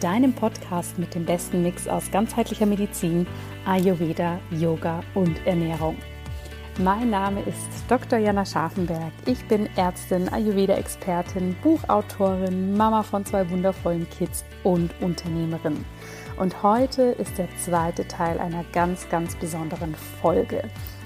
deinem Podcast mit dem besten Mix aus ganzheitlicher Medizin, Ayurveda, Yoga und Ernährung. Mein Name ist Dr. Jana Scharfenberg. Ich bin Ärztin, Ayurveda-Expertin, Buchautorin, Mama von zwei wundervollen Kids und Unternehmerin. Und heute ist der zweite Teil einer ganz, ganz besonderen Folge.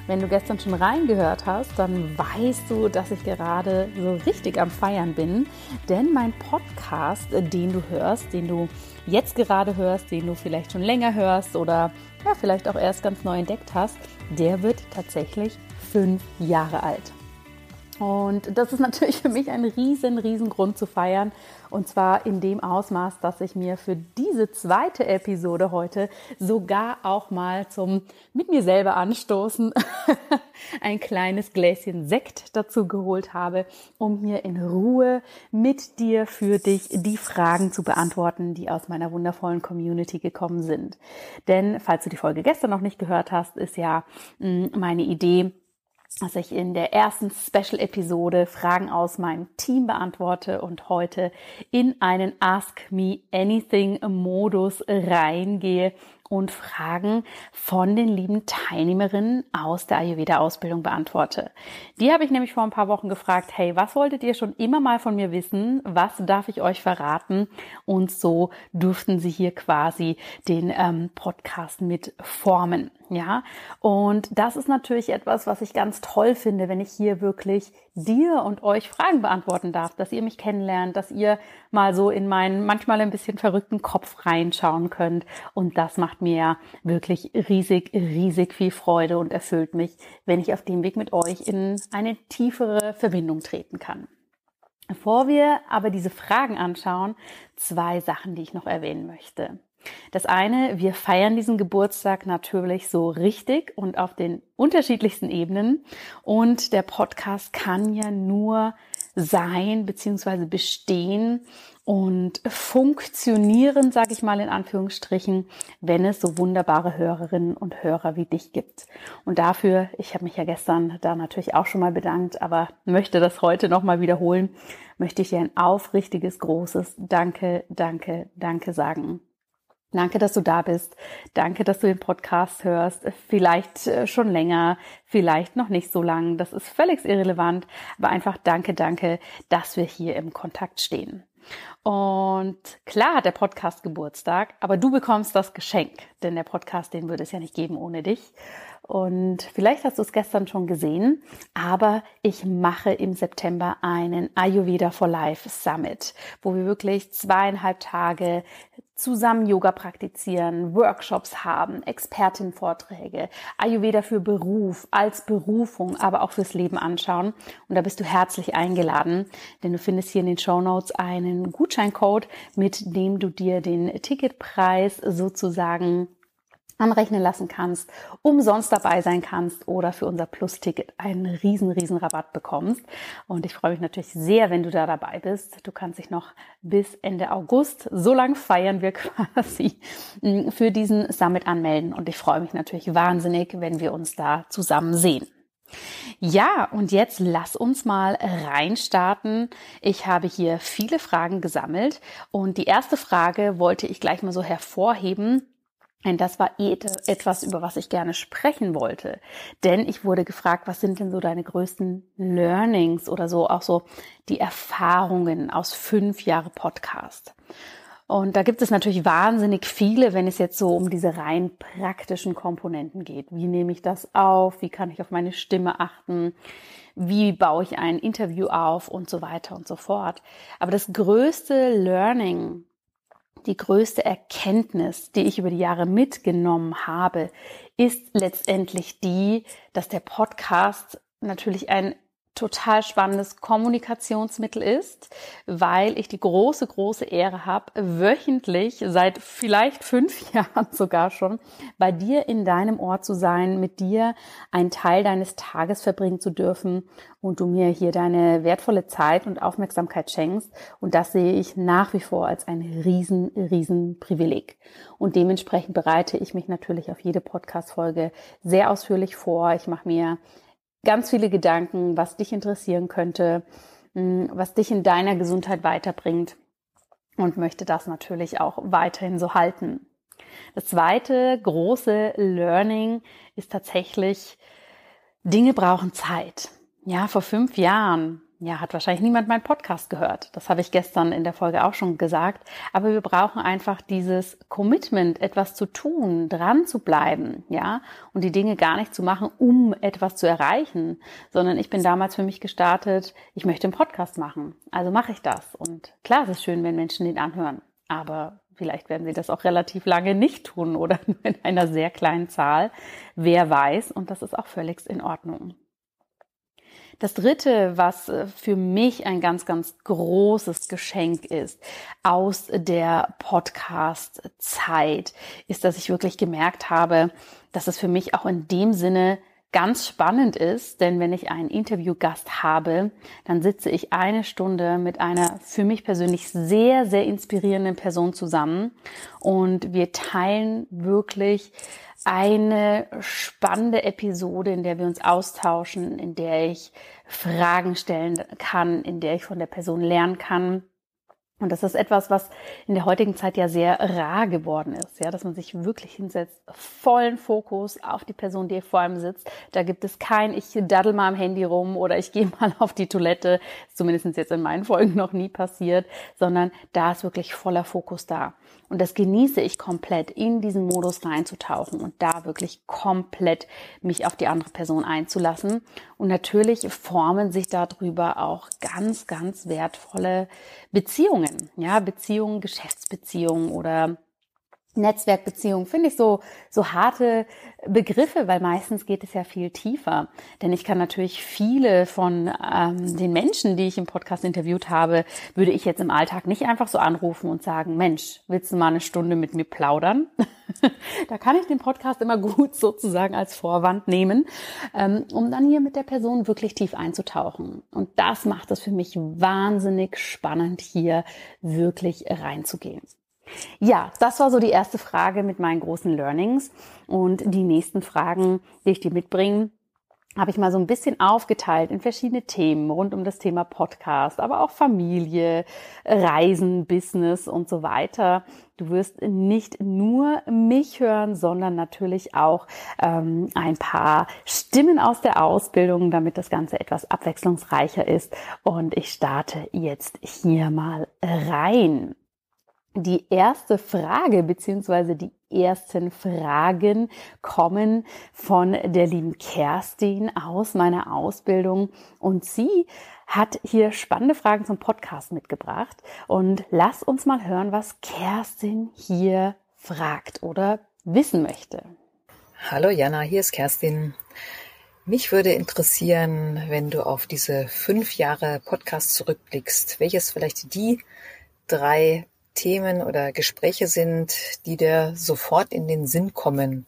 Wenn du gestern schon reingehört hast, dann weißt du, dass ich gerade so richtig am Feiern bin. Denn mein Podcast, den du hörst, den du jetzt gerade hörst, den du vielleicht schon länger hörst oder ja, vielleicht auch erst ganz neu entdeckt hast, der wird tatsächlich fünf Jahre alt. Und das ist natürlich für mich ein riesen, riesen Grund zu feiern. Und zwar in dem Ausmaß, dass ich mir für diese zweite Episode heute sogar auch mal zum mit mir selber anstoßen ein kleines Gläschen Sekt dazu geholt habe, um mir in Ruhe mit dir für dich die Fragen zu beantworten, die aus meiner wundervollen Community gekommen sind. Denn falls du die Folge gestern noch nicht gehört hast, ist ja mm, meine Idee, dass ich in der ersten Special-Episode Fragen aus meinem Team beantworte und heute in einen Ask Me Anything-Modus reingehe und Fragen von den lieben Teilnehmerinnen aus der Ayurveda-Ausbildung beantworte. Die habe ich nämlich vor ein paar Wochen gefragt, hey, was wolltet ihr schon immer mal von mir wissen? Was darf ich euch verraten? Und so durften sie hier quasi den ähm, Podcast mit formen. Ja, und das ist natürlich etwas, was ich ganz toll finde, wenn ich hier wirklich dir und euch Fragen beantworten darf, dass ihr mich kennenlernt, dass ihr mal so in meinen manchmal ein bisschen verrückten Kopf reinschauen könnt. Und das macht mir ja wirklich riesig, riesig viel Freude und erfüllt mich, wenn ich auf dem Weg mit euch in eine tiefere Verbindung treten kann. Bevor wir aber diese Fragen anschauen, zwei Sachen, die ich noch erwähnen möchte. Das eine, wir feiern diesen Geburtstag natürlich so richtig und auf den unterschiedlichsten Ebenen. Und der Podcast kann ja nur sein bzw. bestehen und funktionieren, sage ich mal in Anführungsstrichen, wenn es so wunderbare Hörerinnen und Hörer wie dich gibt. Und dafür, ich habe mich ja gestern da natürlich auch schon mal bedankt, aber möchte das heute nochmal wiederholen, möchte ich dir ein aufrichtiges, großes Danke, Danke, Danke sagen. Danke, dass du da bist. Danke, dass du den Podcast hörst. Vielleicht äh, schon länger, vielleicht noch nicht so lang. Das ist völlig irrelevant. Aber einfach danke, danke, dass wir hier im Kontakt stehen. Und klar hat der Podcast Geburtstag, aber du bekommst das Geschenk, denn der Podcast, den würde es ja nicht geben ohne dich. Und vielleicht hast du es gestern schon gesehen, aber ich mache im September einen Ayurveda for Life Summit, wo wir wirklich zweieinhalb Tage zusammen Yoga praktizieren, Workshops haben, Expertenvorträge, Ayurveda für Beruf, als Berufung, aber auch fürs Leben anschauen. Und da bist du herzlich eingeladen, denn du findest hier in den Show Notes einen Gutscheincode, mit dem du dir den Ticketpreis sozusagen anrechnen lassen kannst, umsonst dabei sein kannst oder für unser Plus-Ticket einen riesen, riesen Rabatt bekommst. Und ich freue mich natürlich sehr, wenn du da dabei bist. Du kannst dich noch bis Ende August, so lange feiern wir quasi, mm, für diesen Summit anmelden. Und ich freue mich natürlich wahnsinnig, wenn wir uns da zusammen sehen. Ja, und jetzt lass uns mal reinstarten. Ich habe hier viele Fragen gesammelt und die erste Frage wollte ich gleich mal so hervorheben, und das war eh etwas, über was ich gerne sprechen wollte. Denn ich wurde gefragt, was sind denn so deine größten Learnings oder so, auch so die Erfahrungen aus fünf Jahre Podcast. Und da gibt es natürlich wahnsinnig viele, wenn es jetzt so um diese rein praktischen Komponenten geht. Wie nehme ich das auf? Wie kann ich auf meine Stimme achten? Wie baue ich ein Interview auf? Und so weiter und so fort. Aber das größte Learning die größte Erkenntnis, die ich über die Jahre mitgenommen habe, ist letztendlich die, dass der Podcast natürlich ein total spannendes Kommunikationsmittel ist, weil ich die große, große Ehre habe, wöchentlich seit vielleicht fünf Jahren sogar schon bei dir in deinem Ort zu sein, mit dir einen Teil deines Tages verbringen zu dürfen und du mir hier deine wertvolle Zeit und Aufmerksamkeit schenkst. Und das sehe ich nach wie vor als ein riesen, riesen Privileg. Und dementsprechend bereite ich mich natürlich auf jede Podcast-Folge sehr ausführlich vor. Ich mache mir ganz viele Gedanken, was dich interessieren könnte, hm, was dich in deiner Gesundheit weiterbringt und möchte das natürlich auch weiterhin so halten. Das zweite große Learning ist tatsächlich, Dinge brauchen Zeit. Ja, vor fünf Jahren ja, hat wahrscheinlich niemand meinen Podcast gehört. Das habe ich gestern in der Folge auch schon gesagt. Aber wir brauchen einfach dieses Commitment, etwas zu tun, dran zu bleiben, ja, und die Dinge gar nicht zu machen, um etwas zu erreichen, sondern ich bin damals für mich gestartet, ich möchte einen Podcast machen. Also mache ich das. Und klar, es ist schön, wenn Menschen den anhören. Aber vielleicht werden sie das auch relativ lange nicht tun oder in einer sehr kleinen Zahl. Wer weiß. Und das ist auch völlig in Ordnung. Das dritte, was äh, für mich ein ganz, ganz großes Geschenk ist aus der Podcast-Zeit, ist, dass ich wirklich gemerkt habe, dass es für mich auch in dem Sinne ganz spannend ist, denn wenn ich einen Interviewgast habe, dann sitze ich eine Stunde mit einer für mich persönlich sehr, sehr inspirierenden Person zusammen. Und wir teilen wirklich eine spannende Episode, in der wir uns austauschen, in der ich Fragen stellen kann, in der ich von der Person lernen kann. Und das ist etwas, was in der heutigen Zeit ja sehr rar geworden ist, ja, dass man sich wirklich hinsetzt, vollen Fokus auf die Person, die vor einem sitzt. Da gibt es kein, ich daddel mal am Handy rum oder ich gehe mal auf die Toilette, zumindest jetzt in meinen Folgen noch nie passiert, sondern da ist wirklich voller Fokus da. Und das genieße ich komplett, in diesen Modus reinzutauchen und da wirklich komplett mich auf die andere Person einzulassen. Und natürlich formen sich darüber auch ganz, ganz wertvolle Beziehungen. Ja, Beziehungen, Geschäftsbeziehungen oder Netzwerkbeziehungen finde ich so, so harte Begriffe, weil meistens geht es ja viel tiefer. Denn ich kann natürlich viele von ähm, den Menschen, die ich im Podcast interviewt habe, würde ich jetzt im Alltag nicht einfach so anrufen und sagen, Mensch, willst du mal eine Stunde mit mir plaudern? da kann ich den Podcast immer gut sozusagen als Vorwand nehmen, ähm, um dann hier mit der Person wirklich tief einzutauchen. Und das macht es für mich wahnsinnig spannend, hier wirklich reinzugehen. Ja, das war so die erste Frage mit meinen großen Learnings. Und die nächsten Fragen, die ich dir mitbringe, habe ich mal so ein bisschen aufgeteilt in verschiedene Themen rund um das Thema Podcast, aber auch Familie, Reisen, Business und so weiter. Du wirst nicht nur mich hören, sondern natürlich auch ähm, ein paar Stimmen aus der Ausbildung, damit das Ganze etwas abwechslungsreicher ist. Und ich starte jetzt hier mal rein. Die erste Frage beziehungsweise die ersten Fragen kommen von der lieben Kerstin aus meiner Ausbildung und sie hat hier spannende Fragen zum Podcast mitgebracht und lass uns mal hören, was Kerstin hier fragt oder wissen möchte. Hallo Jana, hier ist Kerstin. Mich würde interessieren, wenn du auf diese fünf Jahre Podcast zurückblickst, welches vielleicht die drei Themen oder Gespräche sind, die dir sofort in den Sinn kommen,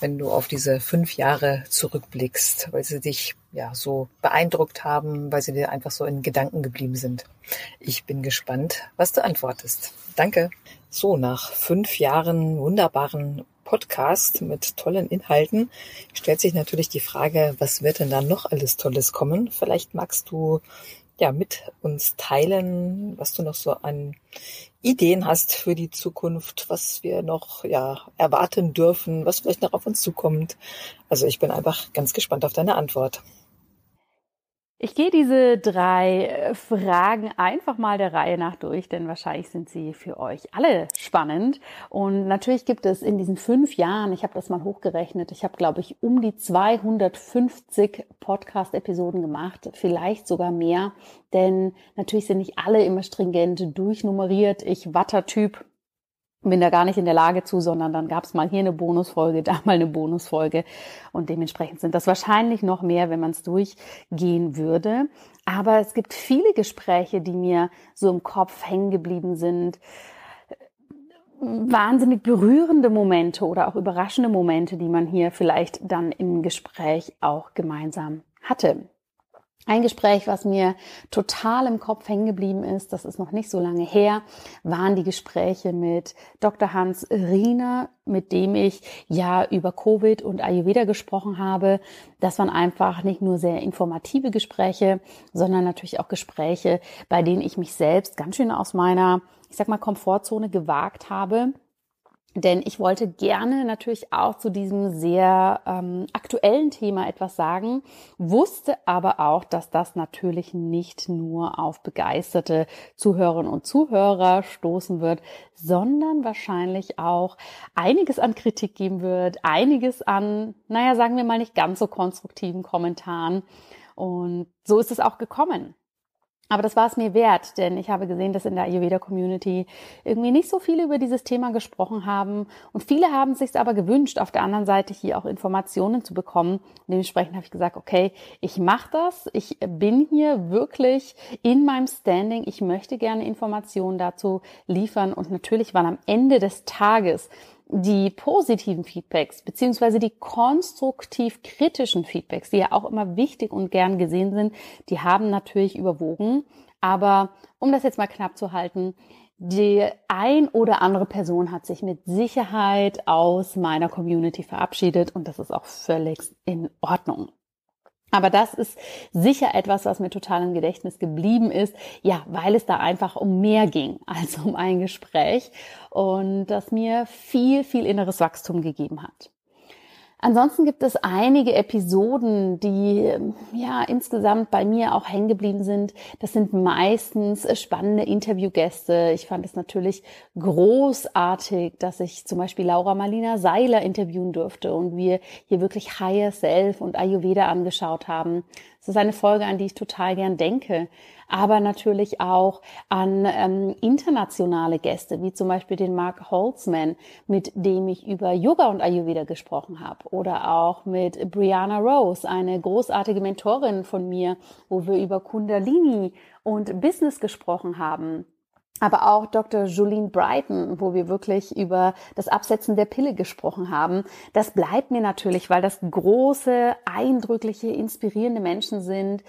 wenn du auf diese fünf Jahre zurückblickst, weil sie dich ja so beeindruckt haben, weil sie dir einfach so in Gedanken geblieben sind. Ich bin gespannt, was du antwortest. Danke. So, nach fünf Jahren wunderbaren Podcast mit tollen Inhalten stellt sich natürlich die Frage, was wird denn da noch alles Tolles kommen? Vielleicht magst du ja mit uns teilen, was du noch so an Ideen hast für die Zukunft, was wir noch ja erwarten dürfen, was vielleicht noch auf uns zukommt. Also ich bin einfach ganz gespannt auf deine Antwort. Ich gehe diese drei äh, Fragen einfach mal der Reihe nach durch, denn wahrscheinlich sind sie für euch alle spannend. Und natürlich gibt es in diesen fünf Jahren, ich habe das mal hochgerechnet, ich habe, glaube ich, um die 250 Podcast-Episoden gemacht, vielleicht sogar mehr, denn natürlich sind nicht alle immer stringent durchnummeriert. Ich Wattertyp bin da gar nicht in der Lage zu, sondern dann gab es mal hier eine Bonusfolge, da mal eine Bonusfolge und dementsprechend sind das wahrscheinlich noch mehr, wenn man es durchgehen würde. Aber es gibt viele Gespräche, die mir so im Kopf hängen geblieben sind. Wahnsinnig berührende Momente oder auch überraschende Momente, die man hier vielleicht dann im Gespräch auch gemeinsam hatte. Ein Gespräch, was mir total im Kopf hängen geblieben ist, das ist noch nicht so lange her, waren die Gespräche mit Dr. Hans Riener, mit dem ich ja über Covid und Ayurveda gesprochen habe. Das waren einfach nicht nur sehr informative Gespräche, sondern natürlich auch Gespräche, bei denen ich mich selbst ganz schön aus meiner, ich sag mal, Komfortzone gewagt habe denn ich wollte gerne natürlich auch zu diesem sehr ähm, aktuellen Thema etwas sagen, wusste aber auch, dass das natürlich nicht nur auf begeisterte Zuhörerinnen und Zuhörer stoßen wird, sondern wahrscheinlich auch einiges an Kritik geben wird, einiges an, naja, sagen wir mal nicht ganz so konstruktiven Kommentaren. Und so ist es auch gekommen. Aber das war es mir wert, denn ich habe gesehen, dass in der Ayurveda-Community irgendwie nicht so viele über dieses Thema gesprochen haben. Und viele haben es sich aber gewünscht, auf der anderen Seite hier auch Informationen zu bekommen. Dementsprechend habe ich gesagt, okay, ich mache das. Ich bin hier wirklich in meinem Standing. Ich möchte gerne Informationen dazu liefern. Und natürlich waren am Ende des Tages die positiven Feedbacks beziehungsweise die konstruktiv kritischen Feedbacks, die ja auch immer wichtig und gern gesehen sind, die haben natürlich überwogen. Aber um das jetzt mal knapp zu halten, die ein oder andere Person hat sich mit Sicherheit aus meiner Community verabschiedet und das ist auch völlig in Ordnung. Aber das ist sicher etwas, was mir total im Gedächtnis geblieben ist, ja, weil es da einfach um mehr ging als um ein Gespräch und das mir viel, viel inneres Wachstum gegeben hat. Ansonsten gibt es einige Episoden, die ja insgesamt bei mir auch hängen geblieben sind. Das sind meistens spannende Interviewgäste. Ich fand es natürlich großartig, dass ich zum Beispiel Laura Marlina Seiler interviewen durfte und wir hier wirklich Higher Self und Ayurveda angeschaut haben. Es ist eine Folge, an die ich total gern denke aber natürlich auch an ähm, internationale Gäste, wie zum Beispiel den Mark Holzman, mit dem ich über Yoga und Ayurveda gesprochen habe, oder auch mit Brianna Rose, eine großartige Mentorin von mir, wo wir über Kundalini und Business gesprochen haben aber auch Dr. Jolene Brighton, wo wir wirklich über das Absetzen der Pille gesprochen haben. Das bleibt mir natürlich, weil das große, eindrückliche, inspirierende Menschen sind,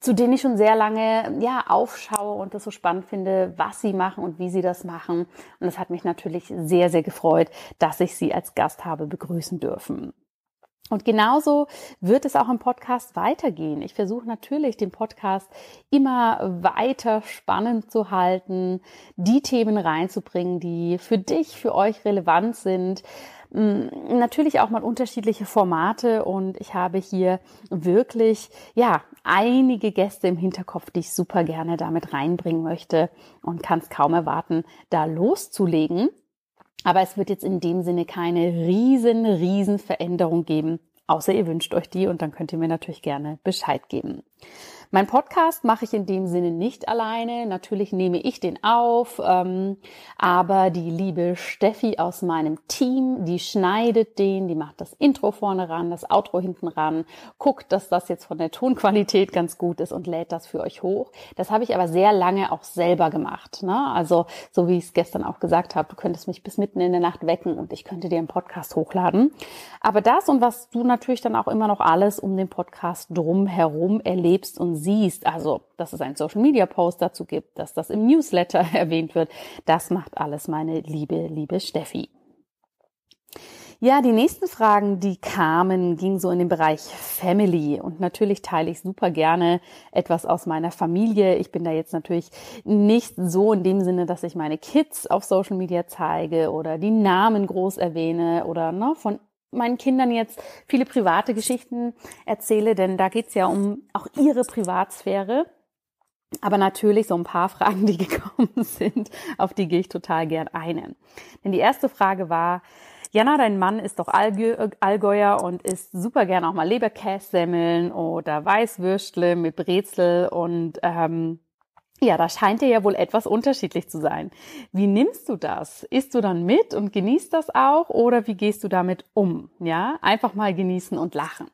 zu denen ich schon sehr lange ja aufschaue und das so spannend finde, was sie machen und wie sie das machen. Und es hat mich natürlich sehr, sehr gefreut, dass ich sie als Gast habe begrüßen dürfen. Und genauso wird es auch im Podcast weitergehen. Ich versuche natürlich, den Podcast immer weiter spannend zu halten, die Themen reinzubringen, die für dich, für euch relevant sind. Mm, natürlich auch mal unterschiedliche Formate und ich habe hier wirklich, ja, einige Gäste im Hinterkopf, die ich super gerne damit reinbringen möchte und kann es kaum erwarten, da loszulegen. Aber es wird jetzt in dem Sinne keine riesen, riesen Veränderung geben, außer ihr wünscht euch die und dann könnt ihr mir natürlich gerne Bescheid geben. Mein Podcast mache ich in dem Sinne nicht alleine. Natürlich nehme ich den auf, ähm, aber die liebe Steffi aus meinem Team, die schneidet den, die macht das Intro vorne ran, das Outro hinten ran, guckt, dass das jetzt von der Tonqualität ganz gut ist und lädt das für euch hoch. Das habe ich aber sehr lange auch selber gemacht. Ne? Also so wie ich es gestern auch gesagt habe, du könntest mich bis mitten in der Nacht wecken und ich könnte dir einen Podcast hochladen. Aber das und was du natürlich dann auch immer noch alles um den Podcast drumherum erlebst und siehst, also dass es einen Social Media Post dazu gibt, dass das im Newsletter erwähnt wird, das macht alles meine liebe, liebe Steffi. Ja, die nächsten Fragen, die kamen, gingen so in den Bereich Family. Und natürlich teile ich super gerne etwas aus meiner Familie. Ich bin da jetzt natürlich nicht so in dem Sinne, dass ich meine Kids auf Social Media zeige oder die Namen groß erwähne oder ne, von meinen Kindern jetzt viele private Geschichten erzähle, denn da geht's ja um auch ihre Privatsphäre. Aber natürlich so ein paar Fragen, die gekommen sind, auf die gehe ich total gern ein. Denn die erste Frage war, Jana, dein Mann ist doch Allgäuer und isst super gern auch mal Leberkässemmeln oder Weißwürstle mit Brezel und ähm, ja, da scheint dir ja wohl etwas unterschiedlich zu sein. Wie nimmst du das? Isst du dann mit und genießt das auch oder wie gehst du damit um? Ja, einfach mal genießen und lachen.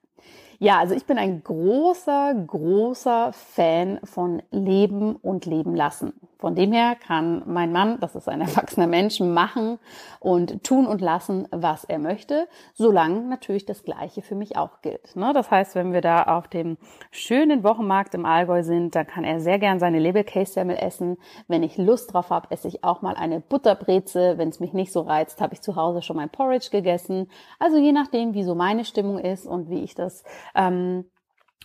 Ja, also ich bin ein großer, großer Fan von Leben und Leben lassen. Von dem her kann mein Mann, das ist ein erwachsener Mensch, machen und tun und lassen, was er möchte, solange natürlich das Gleiche für mich auch gilt. Ne? Das heißt, wenn wir da auf dem schönen Wochenmarkt im Allgäu sind, dann kann er sehr gern seine Leberkässemmel essen. Wenn ich Lust drauf habe, esse ich auch mal eine Butterbreze. Wenn es mich nicht so reizt, habe ich zu Hause schon mein Porridge gegessen. Also je nachdem, wie so meine Stimmung ist und wie ich das ähm,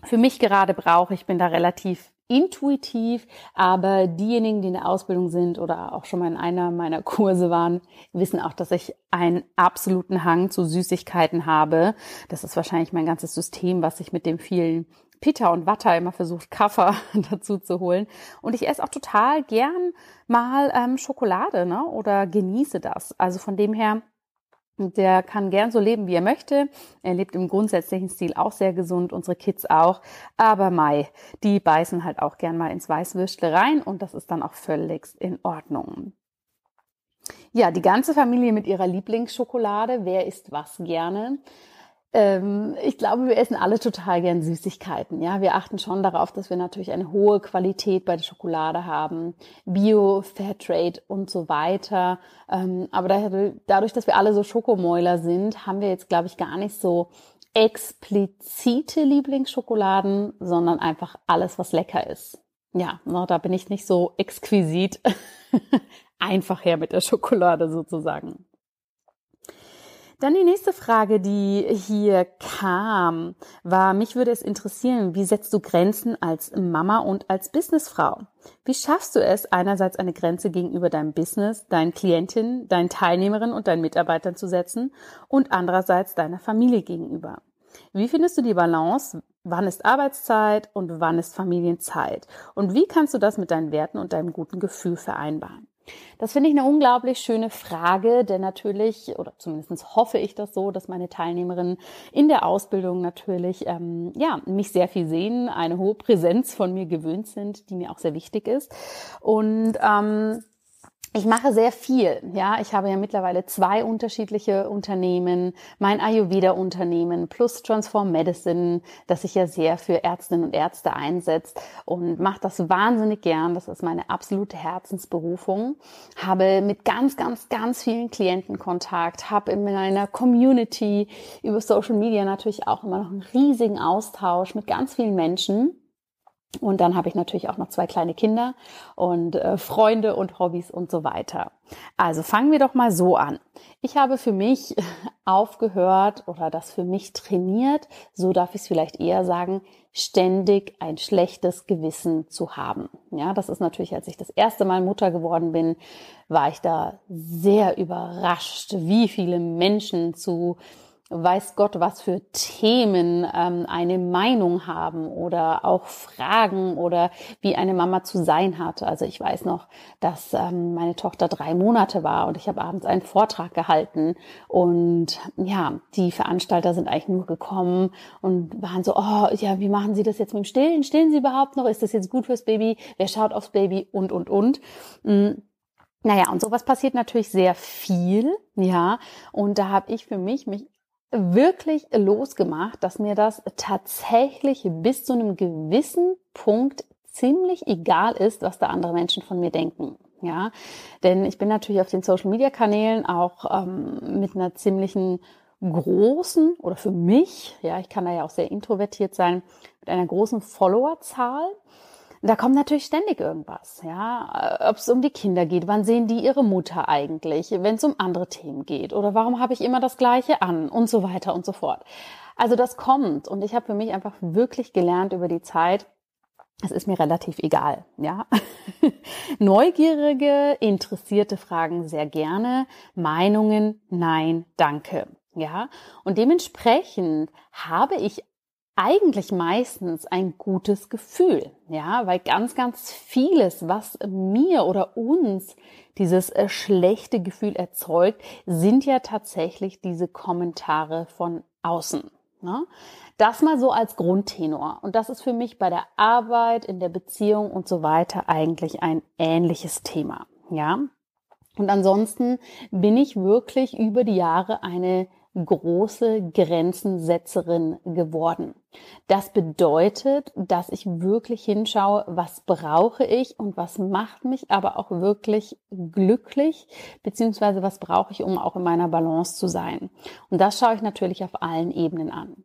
für mich gerade brauche. Ich bin da relativ intuitiv, aber diejenigen, die in der Ausbildung sind oder auch schon mal in einer meiner Kurse waren, wissen auch, dass ich einen absoluten Hang zu Süßigkeiten habe. Das ist wahrscheinlich mein ganzes System, was ich mit dem vielen Pita und Watter immer versucht, Kaffer dazu zu holen. Und ich esse auch total gern mal ähm, Schokolade ne? oder genieße das. Also von dem her der kann gern so leben, wie er möchte. Er lebt im grundsätzlichen Stil auch sehr gesund, unsere Kids auch. Aber Mai, die beißen halt auch gern mal ins Weißwürstle rein und das ist dann auch völlig in Ordnung. Ja, die ganze Familie mit ihrer Lieblingsschokolade. Wer isst was gerne? Ähm, ich glaube, wir essen alle total gern Süßigkeiten. Ja, wir achten schon darauf, dass wir natürlich eine hohe Qualität bei der Schokolade haben, Bio, Fairtrade und so weiter. Ähm, aber dadurch, dass wir alle so Schokomäuler sind, haben wir jetzt, glaube ich, gar nicht so explizite Lieblingsschokoladen, sondern einfach alles, was lecker ist. Ja, da bin ich nicht so exquisit. einfach her mit der Schokolade sozusagen. Dann die nächste Frage, die hier kam, war, mich würde es interessieren, wie setzt du Grenzen als Mama und als Businessfrau? Wie schaffst du es, einerseits eine Grenze gegenüber deinem Business, deinen Klientinnen, deinen Teilnehmerinnen und deinen Mitarbeitern zu setzen und andererseits deiner Familie gegenüber? Wie findest du die Balance? Wann ist Arbeitszeit und wann ist Familienzeit? Und wie kannst du das mit deinen Werten und deinem guten Gefühl vereinbaren? Das finde ich eine unglaublich schöne Frage, denn natürlich, oder zumindest hoffe ich das so, dass meine Teilnehmerinnen in der Ausbildung natürlich ähm, ja, mich sehr viel sehen, eine hohe Präsenz von mir gewöhnt sind, die mir auch sehr wichtig ist. Und ähm, ich mache sehr viel. Ja, ich habe ja mittlerweile zwei unterschiedliche Unternehmen, mein Ayurveda-Unternehmen plus Transform Medicine, das sich ja sehr für Ärztinnen und Ärzte einsetzt und mache das wahnsinnig gern. Das ist meine absolute Herzensberufung. Habe mit ganz, ganz, ganz vielen Klienten Kontakt, habe in meiner Community über Social Media natürlich auch immer noch einen riesigen Austausch mit ganz vielen Menschen. Und dann habe ich natürlich auch noch zwei kleine Kinder und äh, Freunde und Hobbys und so weiter. Also fangen wir doch mal so an. Ich habe für mich aufgehört oder das für mich trainiert, so darf ich es vielleicht eher sagen, ständig ein schlechtes Gewissen zu haben. Ja, das ist natürlich, als ich das erste Mal Mutter geworden bin, war ich da sehr überrascht, wie viele Menschen zu weiß Gott, was für Themen ähm, eine Meinung haben oder auch Fragen oder wie eine Mama zu sein hat. Also ich weiß noch, dass ähm, meine Tochter drei Monate war und ich habe abends einen Vortrag gehalten und ja, die Veranstalter sind eigentlich nur gekommen und waren so, oh ja, wie machen Sie das jetzt mit dem Stillen? Stillen Sie überhaupt noch? Ist das jetzt gut fürs Baby? Wer schaut aufs Baby? Und, und, und. Mhm. Naja, und sowas passiert natürlich sehr viel, ja. Und da habe ich für mich mich wirklich losgemacht, dass mir das tatsächlich bis zu einem gewissen Punkt ziemlich egal ist, was da andere Menschen von mir denken. Ja, denn ich bin natürlich auf den Social Media Kanälen auch ähm, mit einer ziemlichen großen oder für mich, ja, ich kann da ja auch sehr introvertiert sein, mit einer großen Followerzahl da kommt natürlich ständig irgendwas, ja. Ob es um die Kinder geht, wann sehen die ihre Mutter eigentlich, wenn es um andere Themen geht oder warum habe ich immer das Gleiche an und so weiter und so fort. Also das kommt und ich habe für mich einfach wirklich gelernt über die Zeit, es ist mir relativ egal, ja. Neugierige, interessierte Fragen sehr gerne, Meinungen nein, danke. Ja, und dementsprechend habe ich eigentlich meistens ein gutes Gefühl, ja, weil ganz, ganz vieles, was mir oder uns dieses äh, schlechte Gefühl erzeugt, sind ja tatsächlich diese Kommentare von außen. Ne? Das mal so als Grundtenor. Und das ist für mich bei der Arbeit, in der Beziehung und so weiter eigentlich ein ähnliches Thema. Ja. Und ansonsten bin ich wirklich über die Jahre eine große Grenzensetzerin geworden. Das bedeutet, dass ich wirklich hinschaue, was brauche ich und was macht mich aber auch wirklich glücklich, beziehungsweise was brauche ich, um auch in meiner Balance zu sein. Und das schaue ich natürlich auf allen Ebenen an.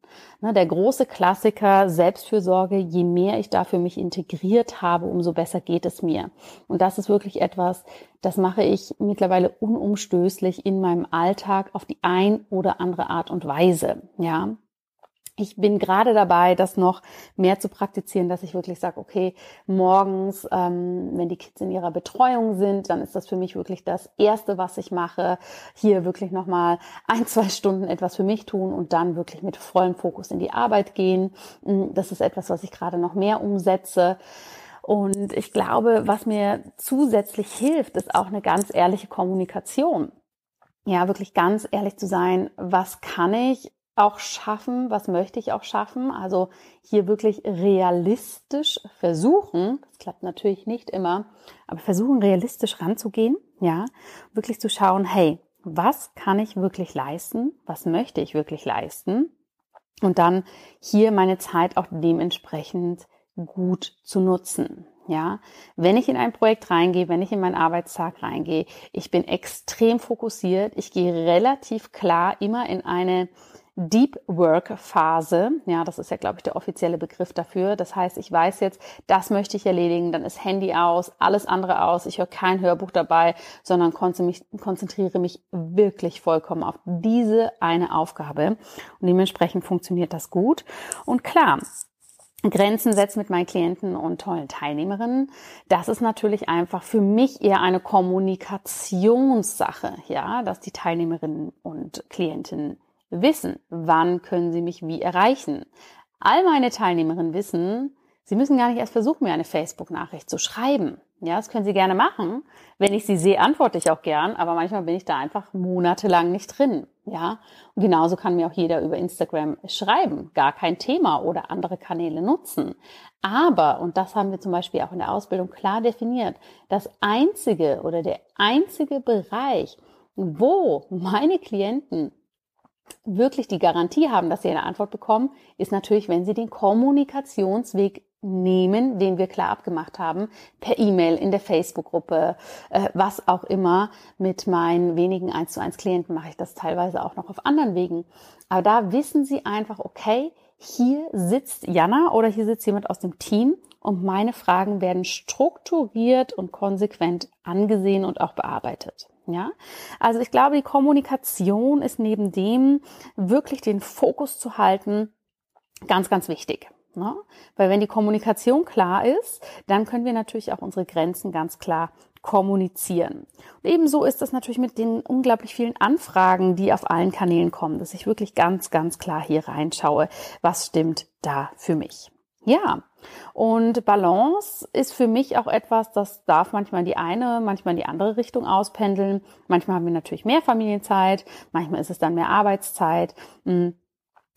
Der große Klassiker Selbstfürsorge, je mehr ich da für mich integriert habe, umso besser geht es mir. Und das ist wirklich etwas, das mache ich mittlerweile unumstößlich in meinem Alltag auf die ein oder andere Art und Weise. Ja, ich bin gerade dabei, das noch mehr zu praktizieren, dass ich wirklich sage, okay, morgens, ähm, wenn die Kids in ihrer Betreuung sind, dann ist das für mich wirklich das Erste, was ich mache. Hier wirklich nochmal ein, zwei Stunden etwas für mich tun und dann wirklich mit vollem Fokus in die Arbeit gehen. Mm, das ist etwas, was ich gerade noch mehr umsetze. Und ich glaube, was mir zusätzlich hilft, ist auch eine ganz ehrliche Kommunikation ja, wirklich ganz ehrlich zu sein, was kann ich auch schaffen, was möchte ich auch schaffen. Also hier wirklich realistisch versuchen, das klappt natürlich nicht immer, aber versuchen realistisch ranzugehen, ja, wirklich zu schauen, hey, was kann ich wirklich leisten? Was möchte ich wirklich leisten? Und dann hier meine Zeit auch dementsprechend gut zu nutzen. Ja, wenn ich in ein Projekt reingehe, wenn ich in meinen Arbeitstag reingehe, ich bin extrem fokussiert. Ich gehe relativ klar immer in eine Deep Work Phase. Ja, das ist ja, glaube ich, der offizielle Begriff dafür. Das heißt, ich weiß jetzt, das möchte ich erledigen, dann ist Handy aus, alles andere aus. Ich höre kein Hörbuch dabei, sondern konzentriere mich wirklich vollkommen auf diese eine Aufgabe. Und dementsprechend funktioniert das gut. Und klar, Grenzen setzen mit meinen Klienten und tollen Teilnehmerinnen. Das ist natürlich einfach für mich eher eine Kommunikationssache, ja, dass die Teilnehmerinnen und Klientinnen wissen, wann können sie mich wie erreichen. All meine Teilnehmerinnen wissen, sie müssen gar nicht erst versuchen, mir eine Facebook-Nachricht zu schreiben. Ja, das können sie gerne machen. Wenn ich sie sehe, antworte ich auch gern, aber manchmal bin ich da einfach monatelang nicht drin. Ja, und genauso kann mir auch jeder über Instagram schreiben, gar kein Thema oder andere Kanäle nutzen. Aber, und das haben wir zum Beispiel auch in der Ausbildung klar definiert, das einzige oder der einzige Bereich, wo meine Klienten wirklich die Garantie haben, dass sie eine Antwort bekommen, ist natürlich, wenn sie den Kommunikationsweg nehmen, den wir klar abgemacht haben, per E-Mail, in der Facebook-Gruppe, äh, was auch immer. Mit meinen wenigen 1 zu 1 Klienten mache ich das teilweise auch noch auf anderen Wegen. Aber da wissen sie einfach, okay, hier sitzt Jana oder hier sitzt jemand aus dem Team und meine Fragen werden strukturiert und konsequent angesehen und auch bearbeitet. Ja, also ich glaube, die Kommunikation ist neben dem wirklich den Fokus zu halten ganz, ganz wichtig. Ne? Weil wenn die Kommunikation klar ist, dann können wir natürlich auch unsere Grenzen ganz klar kommunizieren. Und ebenso ist das natürlich mit den unglaublich vielen Anfragen, die auf allen Kanälen kommen, dass ich wirklich ganz, ganz klar hier reinschaue, was stimmt da für mich. Ja, und Balance ist für mich auch etwas, das darf manchmal in die eine, manchmal in die andere Richtung auspendeln. Manchmal haben wir natürlich mehr Familienzeit, manchmal ist es dann mehr Arbeitszeit. Hm.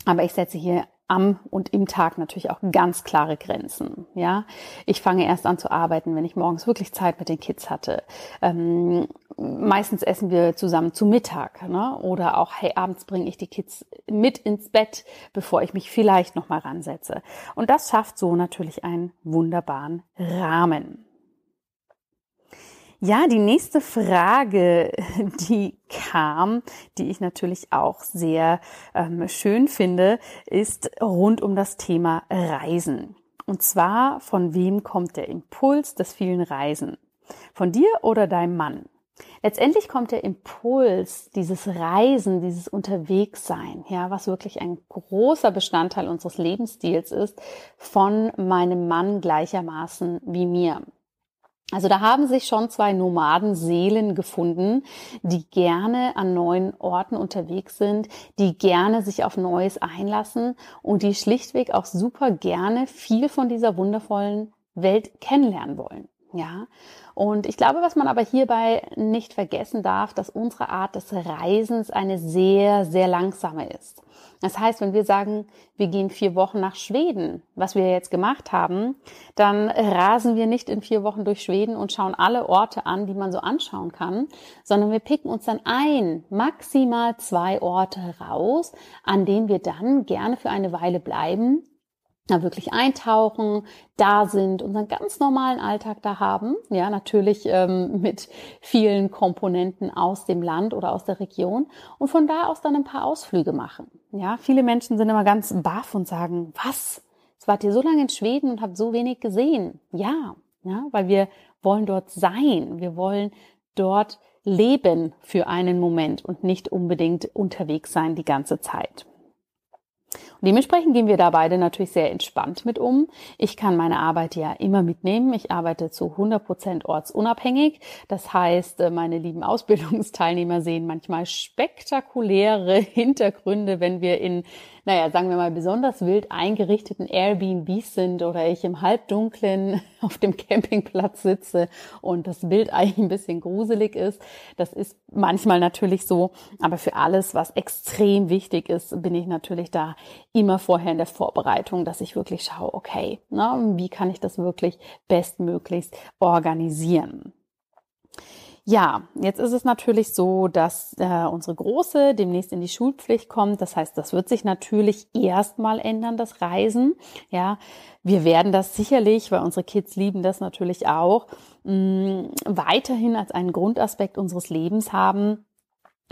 Aber ich setze hier am und im Tag natürlich auch ganz klare Grenzen. Ja, ich fange erst an zu arbeiten, wenn ich morgens wirklich Zeit mit den Kids hatte. Ähm, meistens essen wir zusammen zu Mittag, ne? Oder auch hey, abends bringe ich die Kids mit ins Bett, bevor ich mich vielleicht noch mal ransetze. Und das schafft so natürlich einen wunderbaren Rahmen. Ja, die nächste Frage, die kam, die ich natürlich auch sehr ähm, schön finde, ist rund um das Thema Reisen. Und zwar, von wem kommt der Impuls des vielen Reisen? Von dir oder deinem Mann? Letztendlich kommt der Impuls, dieses Reisen, dieses Unterwegssein, ja, was wirklich ein großer Bestandteil unseres Lebensstils ist, von meinem Mann gleichermaßen wie mir. Also da haben sich schon zwei Nomadenseelen gefunden, die gerne an neuen Orten unterwegs sind, die gerne sich auf Neues einlassen und die schlichtweg auch super gerne viel von dieser wundervollen Welt kennenlernen wollen. Ja, und ich glaube, was man aber hierbei nicht vergessen darf, dass unsere Art des Reisens eine sehr, sehr langsame ist. Das heißt, wenn wir sagen, wir gehen vier Wochen nach Schweden, was wir jetzt gemacht haben, dann rasen wir nicht in vier Wochen durch Schweden und schauen alle Orte an, die man so anschauen kann, sondern wir picken uns dann ein, maximal zwei Orte raus, an denen wir dann gerne für eine Weile bleiben da wirklich eintauchen, da sind, unseren ganz normalen Alltag da haben. Ja, natürlich ähm, mit vielen Komponenten aus dem Land oder aus der Region und von da aus dann ein paar Ausflüge machen. Ja, viele Menschen sind immer ganz baff und sagen, was? Jetzt wart ihr so lange in Schweden und habt so wenig gesehen. Ja, ja, weil wir wollen dort sein. Wir wollen dort leben für einen Moment und nicht unbedingt unterwegs sein die ganze Zeit. Dementsprechend gehen wir da beide natürlich sehr entspannt mit um. Ich kann meine Arbeit ja immer mitnehmen. Ich arbeite zu 100 Prozent ortsunabhängig. Das heißt, äh, meine lieben Ausbildungsteilnehmer sehen manchmal spektakuläre Hintergründe, wenn wir in naja, sagen wir mal, besonders wild eingerichteten Airbnbs sind oder ich im Halbdunklen auf dem Campingplatz sitze und das Bild eigentlich ein bisschen gruselig ist. Das ist manchmal natürlich so, aber für alles, was extrem wichtig ist, bin ich natürlich da immer vorher in der Vorbereitung, dass ich wirklich schaue, okay, na, wie kann ich das wirklich bestmöglichst organisieren? Ja, jetzt ist es natürlich so, dass äh, unsere Große demnächst in die Schulpflicht kommt. Das heißt, das wird sich natürlich erstmal ändern, das Reisen. Ja, wir werden das sicherlich, weil unsere Kids lieben das natürlich auch, mh, mm, weiterhin als einen Grundaspekt unseres Lebens haben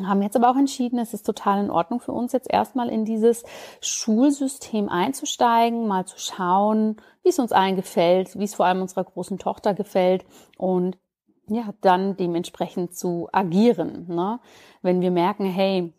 haben jetzt aber auch entschieden, es ist total in Ordnung für uns, jetzt erstmal in dieses Schulsystem einzusteigen, mal zu schauen, wie es uns allen gefällt, wie es vor allem unserer großen Tochter gefällt und ja, dann dementsprechend zu agieren. Ne? Wenn wir merken, hey,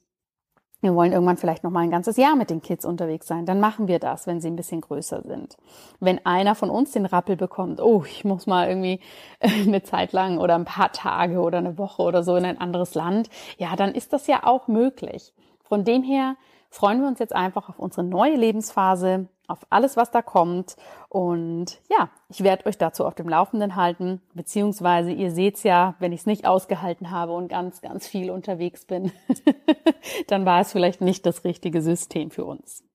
wir wollen irgendwann vielleicht noch mal ein ganzes Jahr mit den Kids unterwegs sein, dann machen wir das, wenn sie ein bisschen größer sind. Wenn einer von uns den Rappel bekommt, oh, ich muss mal irgendwie eine Zeit lang oder ein paar Tage oder eine Woche oder so in ein anderes Land, ja, dann ist das ja auch möglich. Von dem her freuen wir uns jetzt einfach auf unsere neue Lebensphase, auf alles, was da kommt. Und ja, ich werde euch dazu auf dem Laufenden halten, beziehungsweise ihr seht's ja, wenn ich es nicht ausgehalten habe und ganz, ganz viel unterwegs bin, dann war es vielleicht nicht das richtige System für uns.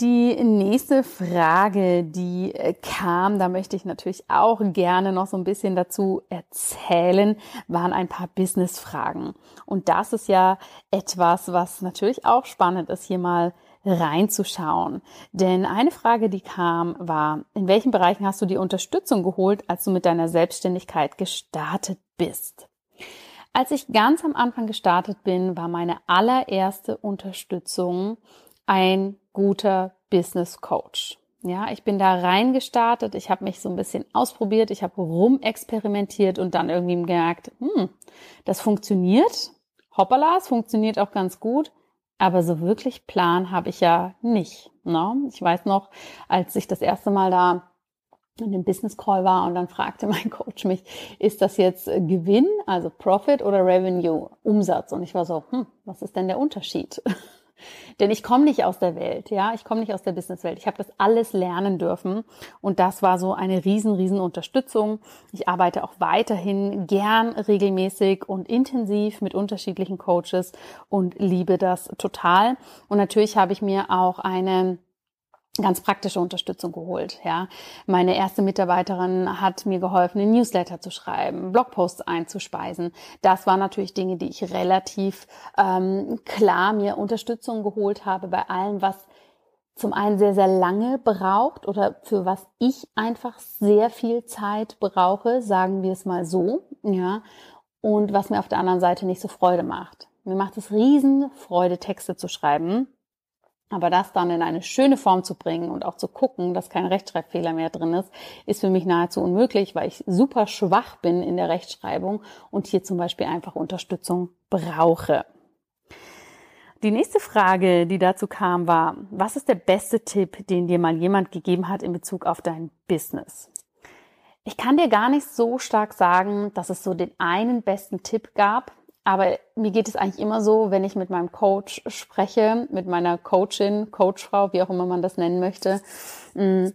Die nächste Frage, die äh, kam, da möchte ich natürlich auch gerne noch so ein bisschen dazu erzählen, waren ein paar Business-Fragen. Und das ist ja etwas, was natürlich auch spannend ist, hier mal reinzuschauen. Denn eine Frage, die kam, war, in welchen Bereichen hast du die Unterstützung geholt, als du mit deiner Selbstständigkeit gestartet bist? Als ich ganz am Anfang gestartet bin, war meine allererste Unterstützung ein guter Business Coach. Ja, ich bin da reingestartet, ich habe mich so ein bisschen ausprobiert, ich habe rumexperimentiert und dann irgendwie gemerkt, hm, das funktioniert. Hoppala, es funktioniert auch ganz gut, aber so wirklich Plan habe ich ja nicht. Ne? Ich weiß noch, als ich das erste Mal da in dem Business Call war und dann fragte mein Coach mich, ist das jetzt Gewinn, also Profit oder Revenue, Umsatz? Und ich war so, hm, was ist denn der Unterschied? Denn ich komme nicht aus der Welt, ja, ich komme nicht aus der Businesswelt. Ich habe das alles lernen dürfen und das war so eine riesen, riesen Unterstützung. Ich arbeite auch weiterhin gern regelmäßig und intensiv mit unterschiedlichen Coaches und liebe das total. Und natürlich habe ich mir auch eine ganz praktische Unterstützung geholt. Ja, meine erste Mitarbeiterin hat mir geholfen, einen Newsletter zu schreiben, Blogposts einzuspeisen. Das waren natürlich Dinge, die ich relativ ähm, klar mir Unterstützung geholt habe bei allem, was zum einen sehr, sehr lange braucht oder für was ich einfach sehr viel Zeit brauche, sagen wir es mal so, ja, und was mir auf der anderen Seite nicht so Freude macht. Mir macht es riesen Freude, Texte zu schreiben aber das dann in eine schöne Form zu bringen und auch zu gucken, dass kein Rechtschreibfehler mehr drin ist, ist für mich nahezu unmöglich, weil ich super schwach bin in der Rechtschreibung und hier zum Beispiel einfach Unterstützung brauche. Die nächste Frage, die dazu kam, war, was ist der beste Tipp, den dir mal jemand gegeben hat in Bezug auf dein Business? Ich kann dir gar nicht so stark sagen, dass es so den einen besten Tipp gab, aber mir geht es eigentlich immer so, wenn ich mit meinem Coach spreche, mit meiner Coachin, Coachfrau, wie auch immer man das nennen möchte, mm,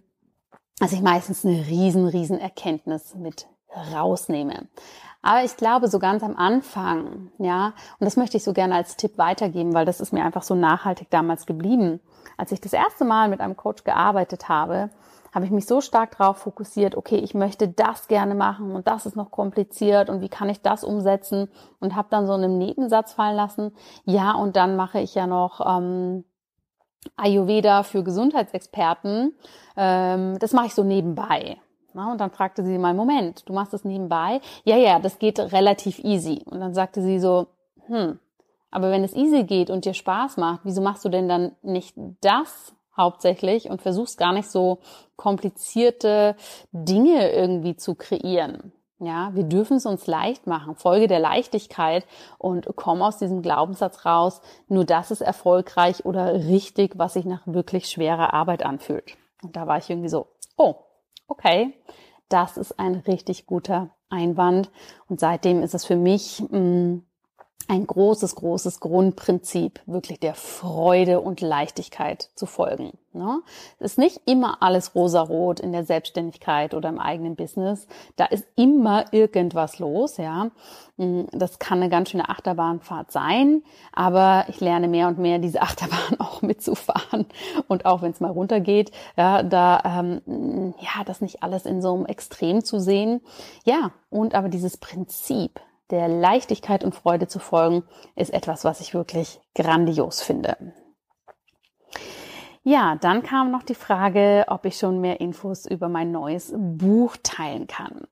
dass ich meistens eine riesen, riesen Erkenntnis mit rausnehme. Aber ich glaube, so ganz am Anfang, ja, und das möchte ich so gerne als Tipp weitergeben, weil das ist mir einfach so nachhaltig damals geblieben. Als ich das erste Mal mit einem Coach gearbeitet habe, habe ich mich so stark darauf fokussiert, okay, ich möchte das gerne machen und das ist noch kompliziert und wie kann ich das umsetzen und habe dann so einen Nebensatz fallen lassen, ja, und dann mache ich ja noch ähm, Ayurveda für Gesundheitsexperten. Ähm, das mache ich so nebenbei. Na, und dann fragte sie mal, Moment, du machst das nebenbei? Ja, ja, das geht relativ easy. Und dann sagte sie so, hm, aber wenn es easy geht und dir Spaß macht, wieso machst du denn dann nicht das hauptsächlich und versuchst gar nicht so komplizierte Dinge irgendwie zu kreieren. Ja, wir dürfen es uns leicht machen. Folge der Leichtigkeit und komm aus diesem Glaubenssatz raus. Nur das ist erfolgreich oder richtig, was sich nach wirklich schwerer Arbeit anfühlt. Und da war ich irgendwie so, oh, okay, das ist ein richtig guter Einwand. Und seitdem ist es für mich mh, mm, ein großes, großes Grundprinzip, wirklich der Freude und Leichtigkeit zu folgen. Ne? Es ist nicht immer alles rosarot in der Selbstständigkeit oder im eigenen Business. Da ist immer irgendwas los, ja. Hm, das kann eine ganz schöne Achterbahnfahrt sein, aber ich lerne mehr und mehr, diese Achterbahn auch mitzufahren. Und auch wenn es mal runtergeht, ja, da, ähm, ja, das nicht alles in so einem Extrem zu sehen. Ja, und aber dieses Prinzip, der Leichtigkeit und Freude zu folgen, ist etwas, was ich wirklich grandios finde. Ja, dann kam noch die Frage, ob ich schon mehr Infos über mein neues Buch teilen kann.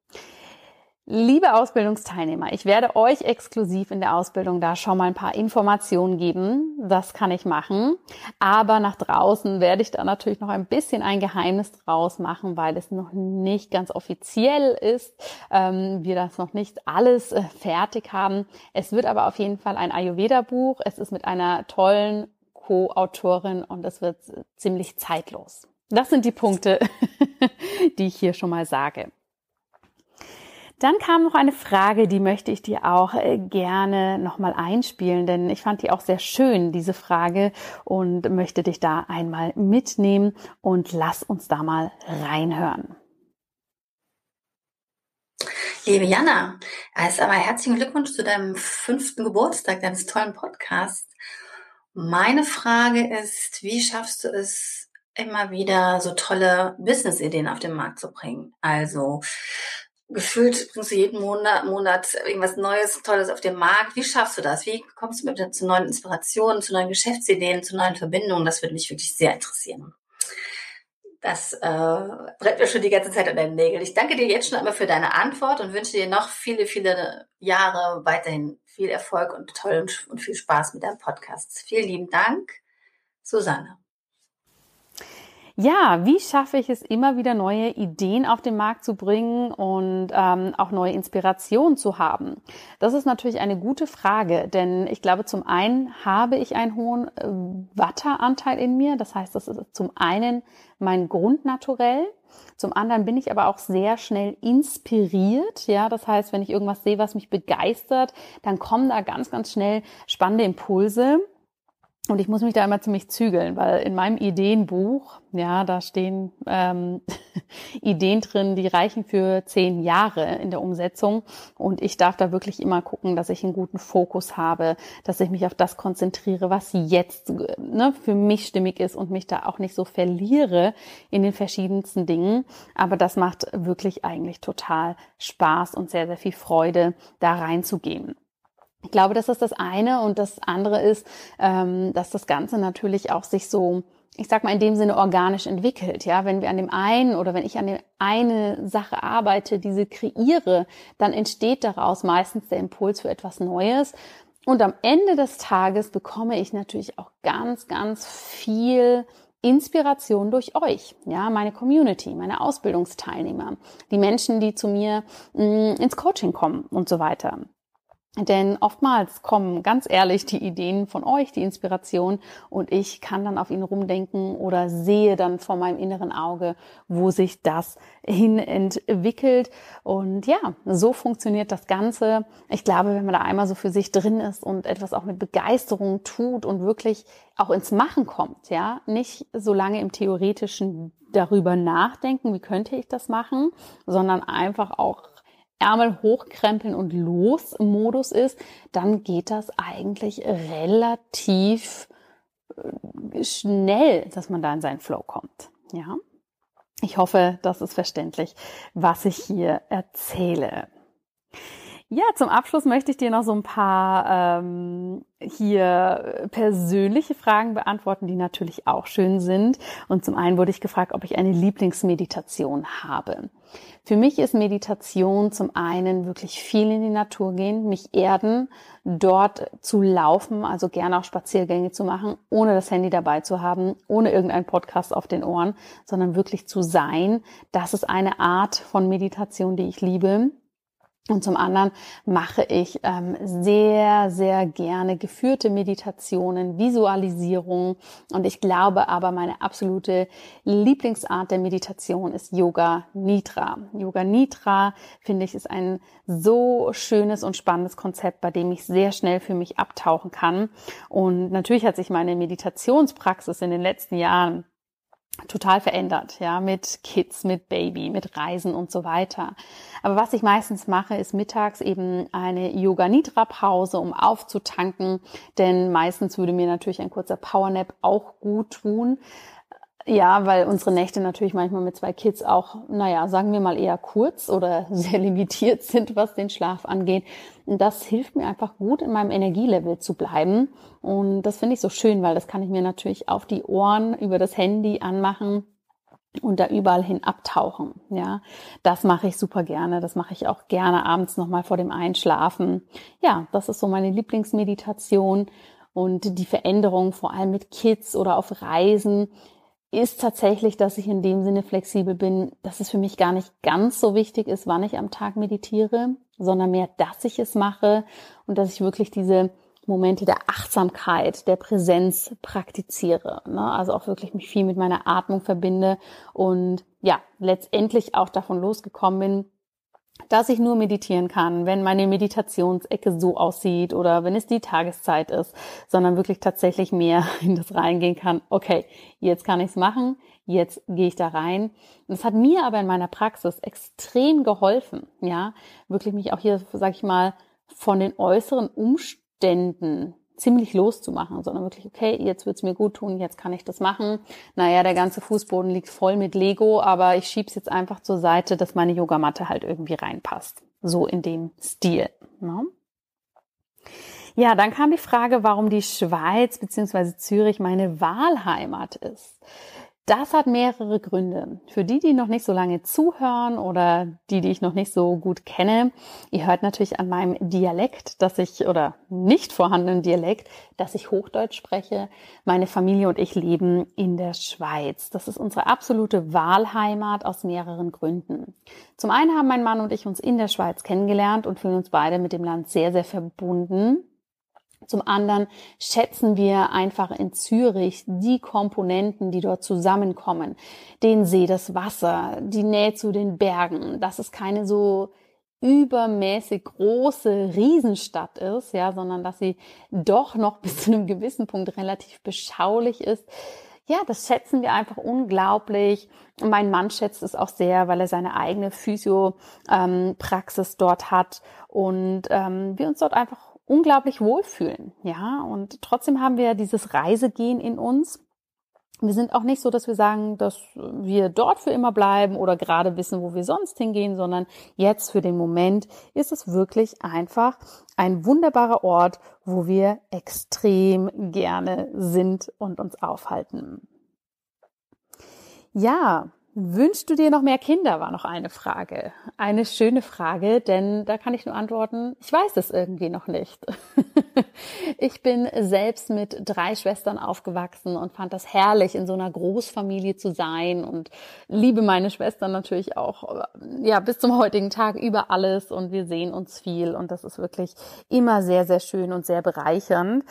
Liebe Ausbildungsteilnehmer, ich werde euch exklusiv in der Ausbildung da schon mal ein paar Informationen geben. Das kann ich machen. Aber nach draußen werde ich da natürlich noch ein bisschen ein Geheimnis draus machen, weil es noch nicht ganz offiziell ist. Ähm, wir das noch nicht alles äh, fertig haben. Es wird aber auf jeden Fall ein Ayurveda-Buch. Es ist mit einer tollen Co-Autorin und es wird ziemlich zeitlos. Das sind die Punkte, die ich hier schon mal sage. Dann kam noch eine Frage, die möchte ich dir auch äh, gerne nochmal einspielen, denn ich fand die auch sehr schön, diese Frage, und möchte dich da einmal mitnehmen und lass uns da mal reinhören. Liebe Jana, erst einmal herzlichen Glückwunsch zu deinem fünften Geburtstag deines tollen Podcasts. Meine Frage ist, wie schaffst du es, immer wieder so tolle Business-Ideen auf den Markt zu bringen? Also, gefühlt bringst du jeden Monat, Monat irgendwas Neues, Tolles auf den Markt. Wie schaffst du das? Wie kommst du mit zu neuen Inspirationen, zu neuen Geschäftsideen, zu neuen Verbindungen? Das würde mich wirklich sehr interessieren. Das äh, brennt mir schon die ganze Zeit an den Nägeln. Ich danke dir jetzt schon einmal für deine Antwort und wünsche dir noch viele, viele Jahre weiterhin viel Erfolg und toll und viel Spaß mit deinem Podcast. Vielen lieben Dank, Susanne. Ja, wie schaffe ich es immer wieder neue Ideen auf den Markt zu bringen und ähm, auch neue Inspirationen zu haben? Das ist natürlich eine gute Frage, denn ich glaube, zum einen habe ich einen hohen äh, Watteranteil in mir. Das heißt, das ist zum einen mein Grundnaturell. Zum anderen bin ich aber auch sehr schnell inspiriert. Ja, das heißt, wenn ich irgendwas sehe, was mich begeistert, dann kommen da ganz, ganz schnell spannende Impulse. Und ich muss mich da immer ziemlich zügeln, weil in meinem Ideenbuch, ja, da stehen ähm, Ideen drin, die reichen für zehn Jahre in der Umsetzung. Und ich darf da wirklich immer gucken, dass ich einen guten Fokus habe, dass ich mich auf das konzentriere, was jetzt ne, für mich stimmig ist und mich da auch nicht so verliere in den verschiedensten Dingen. Aber das macht wirklich eigentlich total Spaß und sehr, sehr viel Freude, da reinzugehen. Ich glaube, das ist das eine. Und das andere ist, ähm, dass das Ganze natürlich auch sich so, ich sag mal, in dem Sinne organisch entwickelt. Ja, wenn wir an dem einen oder wenn ich an dem eine Sache arbeite, diese kreiere, dann entsteht daraus meistens der Impuls für etwas Neues. Und am Ende des Tages bekomme ich natürlich auch ganz, ganz viel Inspiration durch euch, ja, meine Community, meine Ausbildungsteilnehmer, die Menschen, die zu mir mh, mm, ins Coaching kommen und so weiter. Denn oftmals kommen ganz ehrlich die Ideen von euch, die Inspiration, und ich kann dann auf ihn rumdenken oder sehe dann vor meinem inneren Auge, wo sich das hin entwickelt. Und ja, so funktioniert das Ganze. Ich glaube, wenn man da einmal so für sich drin ist und etwas auch mit Begeisterung tut und wirklich auch ins Machen kommt, ja, nicht so lange im theoretischen darüber nachdenken, wie könnte ich das machen, sondern einfach auch Ärmel hochkrempeln und los Modus ist, dann geht das eigentlich relativ äh, schnell, dass man da in seinen Flow kommt. Ja. Ich hoffe, das ist verständlich, was ich hier erzähle. Ja, zum Abschluss möchte ich dir noch so ein paar ähm, hier persönliche Fragen beantworten, die natürlich auch schön sind. Und zum einen wurde ich gefragt, ob ich eine Lieblingsmeditation habe. Für mich ist Meditation zum einen wirklich viel in die Natur gehen, mich erden, dort zu laufen, also gerne auch Spaziergänge zu machen, ohne das Handy dabei zu haben, ohne irgendeinen Podcast auf den Ohren, sondern wirklich zu sein. Das ist eine Art von Meditation, die ich liebe. Und zum anderen mache ich ähm, sehr, sehr gerne geführte Meditationen, Visualisierung. Und ich glaube aber, meine absolute Lieblingsart der Meditation ist Yoga Nidra. Yoga Nidra, finde ich, ist ein so schönes und spannendes Konzept, bei dem ich sehr schnell für mich abtauchen kann. Und natürlich hat sich meine Meditationspraxis in den letzten Jahren total verändert, ja, mit Kids, mit Baby, mit Reisen und so weiter. Aber was ich meistens mache, ist mittags eben eine Yoga Nidra Pause, um aufzutanken, denn meistens würde mir natürlich ein kurzer Powernap auch gut tun. Ja, weil unsere Nächte natürlich manchmal mit zwei Kids auch, naja, sagen wir mal eher kurz oder sehr limitiert sind, was den Schlaf angeht. Das hilft mir einfach gut, in meinem Energielevel zu bleiben. Und das finde ich so schön, weil das kann ich mir natürlich auf die Ohren über das Handy anmachen und da überall hin abtauchen. Ja, das mache ich super gerne. Das mache ich auch gerne abends nochmal vor dem Einschlafen. Ja, das ist so meine Lieblingsmeditation. Und die Veränderung, vor allem mit Kids oder auf Reisen, ist tatsächlich, dass ich in dem Sinne flexibel bin, dass es für mich gar nicht ganz so wichtig ist, wann ich am Tag meditiere, sondern mehr, dass ich es mache und dass ich wirklich diese Momente der Achtsamkeit, der Präsenz praktiziere. Ne? Also auch wirklich mich viel mit meiner Atmung verbinde und ja, letztendlich auch davon losgekommen bin, dass ich nur meditieren kann, wenn meine Meditationsecke so aussieht oder wenn es die Tageszeit ist, sondern wirklich tatsächlich mehr in das reingehen kann. Okay, jetzt kann ich es machen, jetzt gehe ich da rein. Und es hat mir aber in meiner Praxis extrem geholfen, ja, wirklich mich auch hier, sag ich mal, von den äußeren Umständen ziemlich loszumachen, sondern wirklich, okay, jetzt wird's mir gut tun, jetzt kann ich das machen. Naja, der ganze Fußboden liegt voll mit Lego, aber ich schieb's jetzt einfach zur Seite, dass meine Yogamatte halt irgendwie reinpasst. So in dem Stil. Ne? Ja, dann kam die Frage, warum die Schweiz bzw. Zürich meine Wahlheimat ist. Das hat mehrere Gründe. Für die, die noch nicht so lange zuhören oder die, die ich noch nicht so gut kenne, ihr hört natürlich an meinem Dialekt, dass ich, oder nicht vorhandenen Dialekt, dass ich Hochdeutsch spreche. Meine Familie und ich leben in der Schweiz. Das ist unsere absolute Wahlheimat aus mehreren Gründen. Zum einen haben mein Mann und ich uns in der Schweiz kennengelernt und fühlen uns beide mit dem Land sehr, sehr verbunden. Zum anderen schätzen wir einfach in Zürich die Komponenten, die dort zusammenkommen. Den See, das Wasser, die Nähe zu den Bergen, dass es keine so übermäßig große Riesenstadt ist, ja, sondern dass sie doch noch bis zu einem gewissen Punkt relativ beschaulich ist. Ja, das schätzen wir einfach unglaublich. Mein Mann schätzt es auch sehr, weil er seine eigene Physio-Praxis ähm, dort hat und ähm, wir uns dort einfach unglaublich wohlfühlen, ja. Und trotzdem haben wir dieses Reisegehen in uns. Wir sind auch nicht so, dass wir sagen, dass wir dort für immer bleiben oder gerade wissen, wo wir sonst hingehen, sondern jetzt für den Moment ist es wirklich einfach ein wunderbarer Ort, wo wir extrem gerne sind und uns aufhalten. Ja, Wünschst du dir noch mehr Kinder, war noch eine Frage. Eine schöne Frage, denn da kann ich nur antworten, ich weiß es irgendwie noch nicht. ich bin selbst mit drei Schwestern aufgewachsen und fand das herrlich, in so einer Großfamilie zu sein und liebe meine Schwestern natürlich auch, ja, bis zum heutigen Tag über alles und wir sehen uns viel und das ist wirklich immer sehr, sehr schön und sehr bereichernd.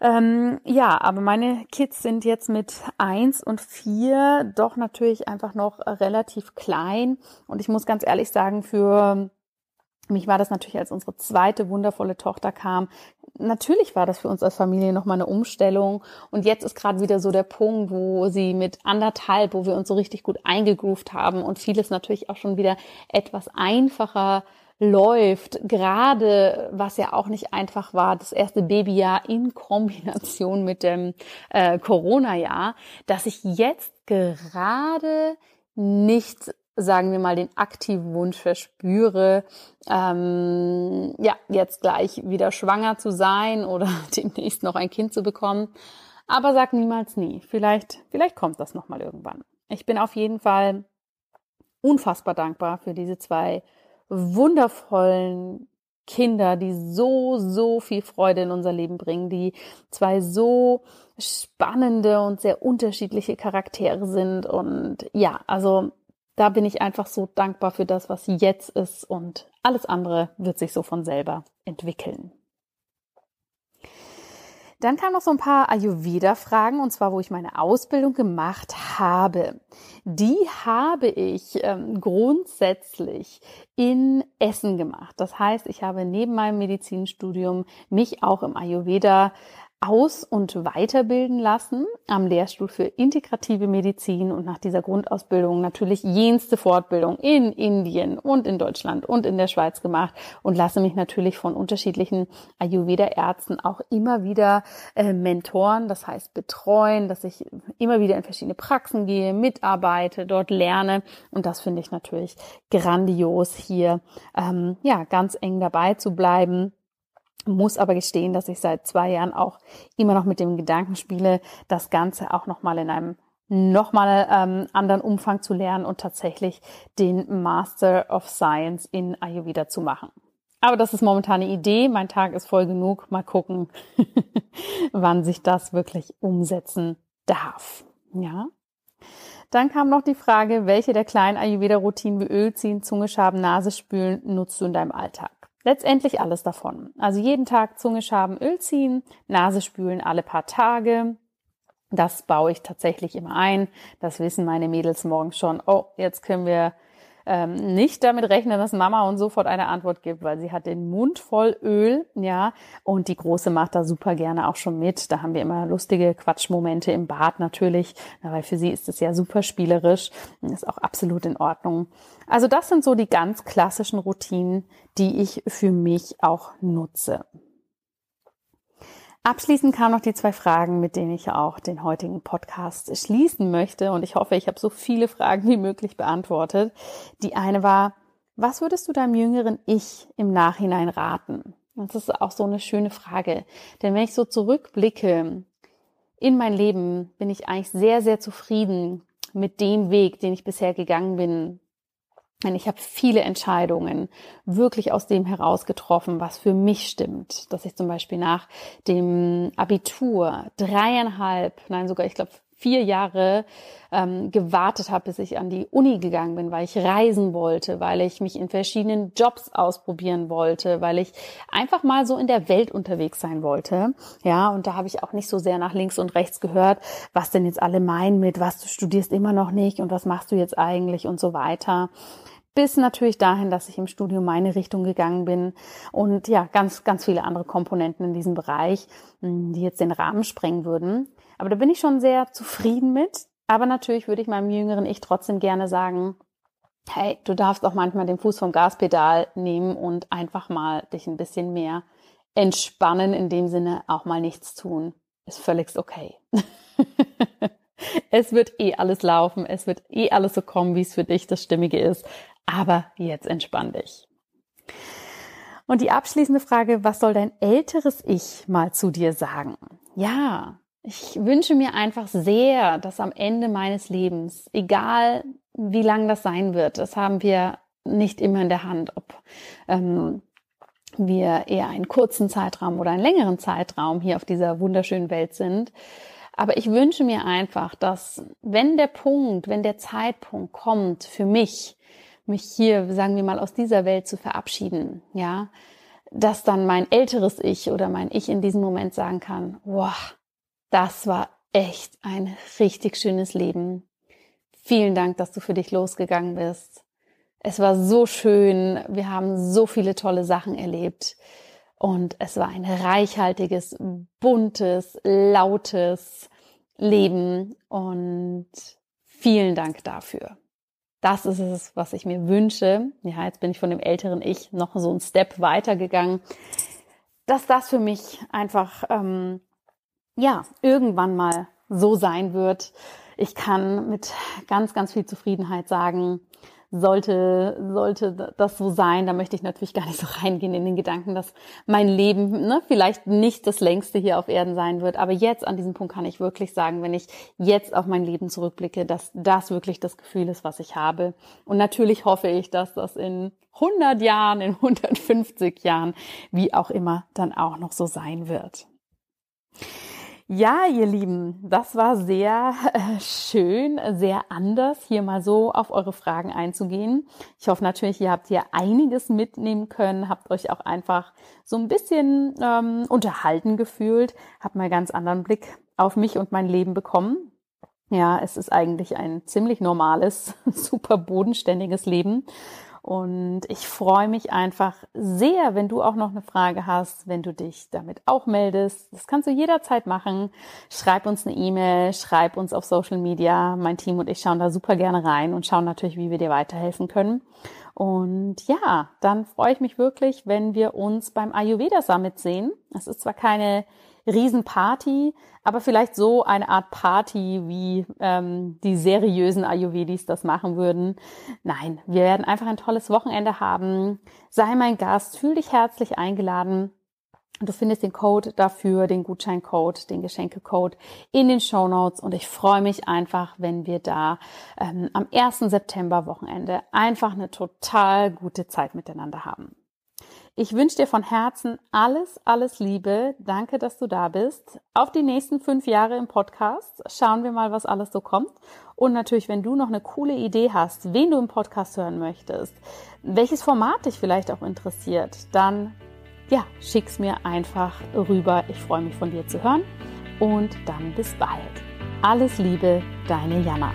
Ähm, ja, aber meine Kids sind jetzt mit eins und vier doch natürlich einfach noch relativ klein. Und ich muss ganz ehrlich sagen, für mich war das natürlich, als unsere zweite wundervolle Tochter kam, natürlich war das für uns als Familie nochmal eine Umstellung. Und jetzt ist gerade wieder so der Punkt, wo sie mit anderthalb, wo wir uns so richtig gut eingegroovt haben und vieles natürlich auch schon wieder etwas einfacher läuft, gerade was ja auch nicht einfach war, das erste Babyjahr in Kombination mit dem äh, Corona-Jahr, dass ich jetzt gerade nicht sagen wir mal, den aktiven Wunsch verspüre, ähm, ja, jetzt gleich wieder schwanger zu sein oder demnächst noch ein Kind zu bekommen. Aber sag niemals nie. Vielleicht, vielleicht kommt das nochmal irgendwann. Ich bin auf jeden Fall unfassbar dankbar für diese zwei wundervollen Kinder, die so, so viel Freude in unser Leben bringen, die zwei so spannende und sehr unterschiedliche Charaktere sind. Und ja, also da bin ich einfach so dankbar für das, was jetzt ist und alles andere wird sich so von selber entwickeln. Dann kamen noch so ein paar Ayurveda-Fragen, und zwar, wo ich meine Ausbildung gemacht habe. Die habe ich ähm, grundsätzlich in Essen gemacht. Das heißt, ich habe neben meinem Medizinstudium mich auch im Ayurveda aus- und weiterbilden lassen am Lehrstuhl für integrative Medizin und nach dieser Grundausbildung natürlich jenste Fortbildung in Indien und in Deutschland und in der Schweiz gemacht und lasse mich natürlich von unterschiedlichen Ayurveda-Ärzten auch immer wieder äh, mentoren, das heißt betreuen, dass ich immer wieder in verschiedene Praxen gehe, mitarbeite, dort lerne und das finde ich natürlich grandios hier ähm, ja ganz eng dabei zu bleiben muss aber gestehen, dass ich seit zwei Jahren auch immer noch mit dem Gedanken spiele, das Ganze auch nochmal in einem nochmal ähm, anderen Umfang zu lernen und tatsächlich den Master of Science in Ayurveda zu machen. Aber das ist momentan eine Idee. Mein Tag ist voll genug. Mal gucken, wann sich das wirklich umsetzen darf. Ja. Dann kam noch die Frage, welche der kleinen Ayurveda-Routinen wie Öl ziehen, Zunge schaben, Nase spülen nutzt du in deinem Alltag? Letztendlich alles davon. Also jeden Tag Zunge schaben, Öl ziehen, Nase spülen alle paar Tage. Das baue ich tatsächlich immer ein. Das wissen meine Mädels morgens schon. Oh, jetzt können wir ähm, nicht damit rechnen, dass Mama uns sofort eine Antwort gibt, weil sie hat den Mund voll Öl, ja, und die Große macht da super gerne auch schon mit. Da haben wir immer lustige Quatschmomente im Bad natürlich, weil für sie ist es ja super spielerisch, ist auch absolut in Ordnung. Also das sind so die ganz klassischen Routinen, die ich für mich auch nutze. Abschließend kamen noch die zwei Fragen, mit denen ich auch den heutigen Podcast schließen möchte. Und ich hoffe, ich habe so viele Fragen wie möglich beantwortet. Die eine war, was würdest du deinem jüngeren Ich im Nachhinein raten? das ist auch so eine schöne Frage. Denn wenn ich so zurückblicke in mein Leben, bin ich eigentlich sehr, sehr zufrieden mit dem Weg, den ich bisher gegangen bin, ich habe viele Entscheidungen wirklich aus dem heraus getroffen, was für mich stimmt. Dass ich zum Beispiel nach dem Abitur dreieinhalb, nein sogar ich glaube vier Jahre ähm, gewartet habe, bis ich an die Uni gegangen bin, weil ich reisen wollte, weil ich mich in verschiedenen Jobs ausprobieren wollte, weil ich einfach mal so in der Welt unterwegs sein wollte. Ja, und da habe ich auch nicht so sehr nach links und rechts gehört, was denn jetzt alle meinen mit, was du studierst immer noch nicht und was machst du jetzt eigentlich und so weiter bis natürlich dahin, dass ich im Studium meine Richtung gegangen bin und ja, ganz, ganz viele andere Komponenten in diesem Bereich, hm, die jetzt den Rahmen sprengen würden. Aber da bin ich schon sehr zufrieden mit. Aber natürlich würde ich meinem jüngeren Ich trotzdem gerne sagen, hey, du darfst auch manchmal den Fuß vom Gaspedal nehmen und einfach mal dich ein bisschen mehr entspannen, in dem Sinne auch mal nichts tun. Ist völlig okay. es wird eh alles laufen, es wird eh alles so kommen, wie es für dich das Stimmige ist. Aber jetzt entspann dich. Und die abschließende Frage, was soll dein älteres Ich mal zu dir sagen? Ja, ich wünsche mir einfach sehr, dass am Ende meines Lebens, egal wie lang das sein wird, das haben wir nicht immer in der Hand, ob ähm, wir eher einen kurzen Zeitraum oder einen längeren Zeitraum hier auf dieser wunderschönen Welt sind. Aber ich wünsche mir einfach, dass wenn der Punkt, wenn der Zeitpunkt kommt für mich, mich hier, sagen wir mal, aus dieser Welt zu verabschieden, ja, dass dann mein älteres Ich oder mein Ich in diesem Moment sagen kann, wow, das war echt ein richtig schönes Leben. Vielen Dank, dass du für dich losgegangen bist. Es war so schön. Wir haben so viele tolle Sachen erlebt. Und es war ein reichhaltiges, buntes, lautes Leben. Und vielen Dank dafür. Das ist es, was ich mir wünsche. Ja, jetzt bin ich von dem älteren Ich noch so einen Step weitergegangen, dass das für mich einfach ähm, ja, irgendwann mal so sein wird. Ich kann mit ganz, ganz viel Zufriedenheit sagen, sollte, sollte das so sein, da möchte ich natürlich gar nicht so reingehen in den Gedanken, dass mein Leben ne, vielleicht nicht das längste hier auf Erden sein wird. Aber jetzt an diesem Punkt kann ich wirklich sagen, wenn ich jetzt auf mein Leben zurückblicke, dass das wirklich das Gefühl ist, was ich habe. Und natürlich hoffe ich, dass das in 100 Jahren, in 150 Jahren, wie auch immer, dann auch noch so sein wird. Ja, ihr Lieben, das war sehr äh, schön, sehr anders, hier mal so auf eure Fragen einzugehen. Ich hoffe natürlich, ihr habt hier einiges mitnehmen können, habt euch auch einfach so ein bisschen ähm, unterhalten gefühlt, habt mal ganz anderen Blick auf mich und mein Leben bekommen. Ja, es ist eigentlich ein ziemlich normales, super bodenständiges Leben. Und ich freue mich einfach sehr, wenn du auch noch eine Frage hast, wenn du dich damit auch meldest. Das kannst du jederzeit machen. Schreib uns eine E-Mail, schreib uns auf Social Media. Mein Team und ich schauen da super gerne rein und schauen natürlich, wie wir dir weiterhelfen können. Und ja, dann freue ich mich wirklich, wenn wir uns beim Ayurveda Summit sehen. Es ist zwar keine Riesenparty, aber vielleicht so eine Art Party, wie ähm, die seriösen Ayurvedis das machen würden. Nein, wir werden einfach ein tolles Wochenende haben. Sei mein Gast, fühl dich herzlich eingeladen. Du findest den Code dafür, den Gutscheincode, den Geschenkecode in den Show Notes und ich freue mich einfach, wenn wir da ähm, am 1. September Wochenende einfach eine total gute Zeit miteinander haben. Ich wünsche dir von Herzen alles, alles Liebe. Danke, dass du da bist. Auf die nächsten fünf Jahre im Podcast. Schauen wir mal, was alles so kommt. Und natürlich, wenn du noch eine coole Idee hast, wen du im Podcast hören möchtest, welches Format dich vielleicht auch interessiert, dann ja, schick's mir einfach rüber. Ich freue mich von dir zu hören. Und dann bis bald. Alles Liebe, deine Jana.